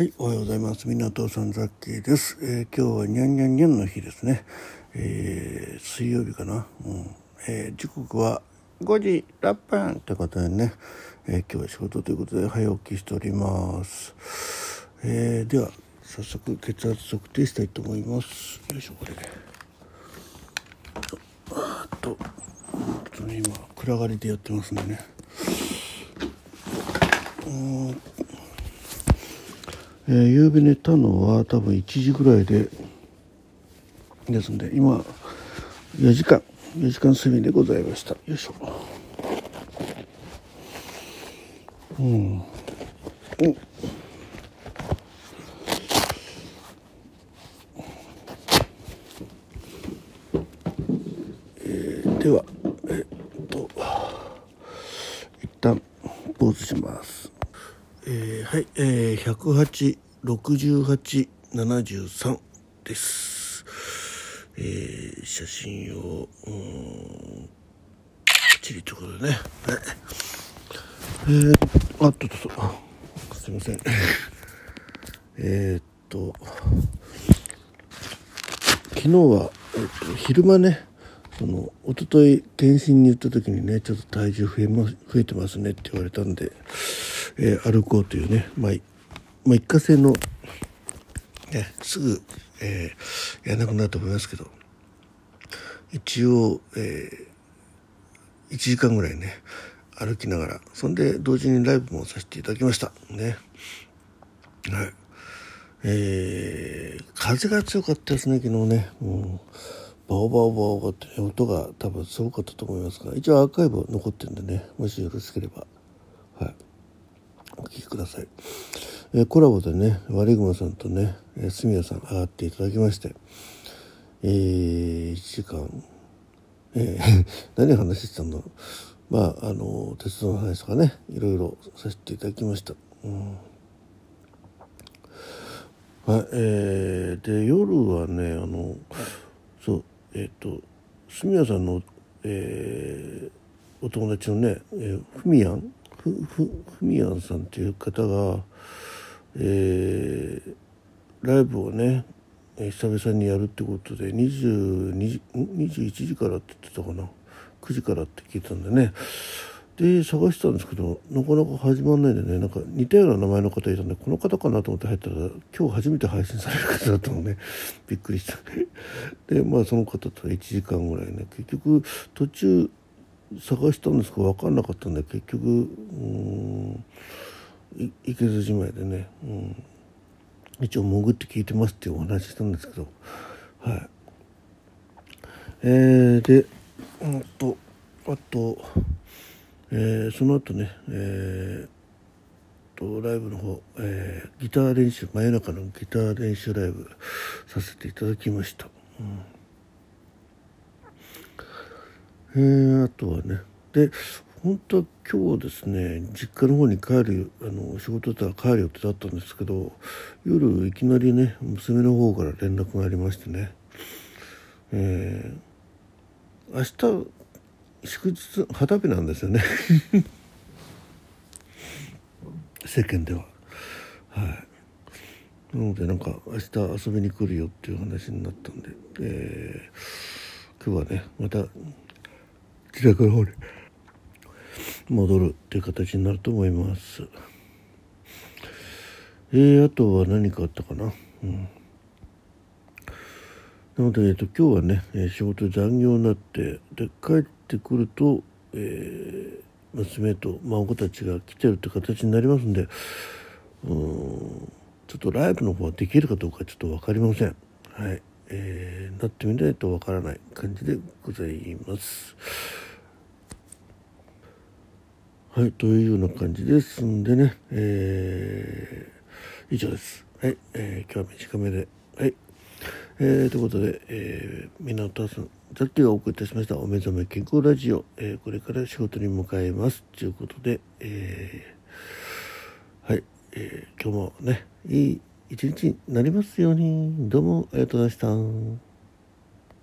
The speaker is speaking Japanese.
はい、おはようございます。港さんザッキーです。えー今日はにゃんにゃんにゃんの日ですね。えー水曜日かな。うん。えー時刻は5時6分ということでね、え今日は仕事ということで早起きしております。えでは早速血圧測定したいと思います。よいしょこれで。あっと、今暗がりでやってますんでね。えー、夕べ寝たのは多分1時ぐらいでですんで今4時間4時間睡眠でございました。よいしょ。うん。うんえーではえっと一旦ポーズします。えーはい、えー、108、68、73です。えー、写真を、うん、きっちりということでね。はい。えー、あっとっとっと、すいません。えーっと、昨日は、えっと、昼間ねその一昨日検診に行った時にねちょっと体重増え,、ま、増えてますねって言われたんで、えー歩こうというね、まあ、まあ、一過性の、ね、すぐ、えーやらなくなると思いますけど。一応、え1時間ぐらいね歩きながら。そんで同時にライブもさせていただきました。ね。はい。えー風が強かったですね昨日ね。も、う、バオバオバオバオって、音が多分すごかったと思いますが一応アーカイブ残ってるんでねもしよろしければ。ください、えーコラボでねワリグマさんとねえ住谷さん上がっていただきましてえー、1時間えー 何話してたんだろう。まああの鉄道の話とかねいろいろさせていただきました、うん。はい、えーで夜はねあのそうえっ、と住谷さんの、えーお友達のね、えふみやんふふふみやんさんっていう方が、えーライブをね久々にやるってことで22 21時からって言ってたかな？9時からって聞いたんでね。で探してたんですけどなかなか始まんないんでねなんか似たような名前の方いたんでこの方かなと思って入ったら今日初めて配信される方だったのねびっくりした。でまあその方と1時間ぐらいね結局途中探したんですけど分かんなかったんで結局うんい行けずじまいでね、うん、一応潜って聞いてますっていうお話したんですけど。はい。えー、でうんとあとえーその後ね、えーとライブの方、えーギター練習真夜中のギター練習ライブさせていただきました、うん。えーあとはね。で本当は今日ですね実家の方に帰るあの仕事だったら帰る予定だったんですけど夜いきなりね娘の方から連絡がありましてね。えー明日祝日旗日なんですよね。世間では。はい。なのでなんか明日遊びに来るよっていう話になったんで、えー今日はねまた自宅の方に戻るっていう形になると思います。えー、あとは何かあったかな？うん。なので、えっと、今日はね、え仕事残業になってで帰ってくると、えー娘と孫たちが来てるって形になりますんでうんちょっとライブの方はできるかどうかちょっと分かりません。はい。えーなってみないと分からない感じでございます。はいというような感じですんでねえー以上です。はい、えー今日は短めで。はい。えーということで、えー、港さんさっきがお送りいたしましたお目覚め健康ラジオ、えーこれから仕事に向かいます。ということで、えーはい、えー今日もねいい一日になりますように。どうもありがとうございました。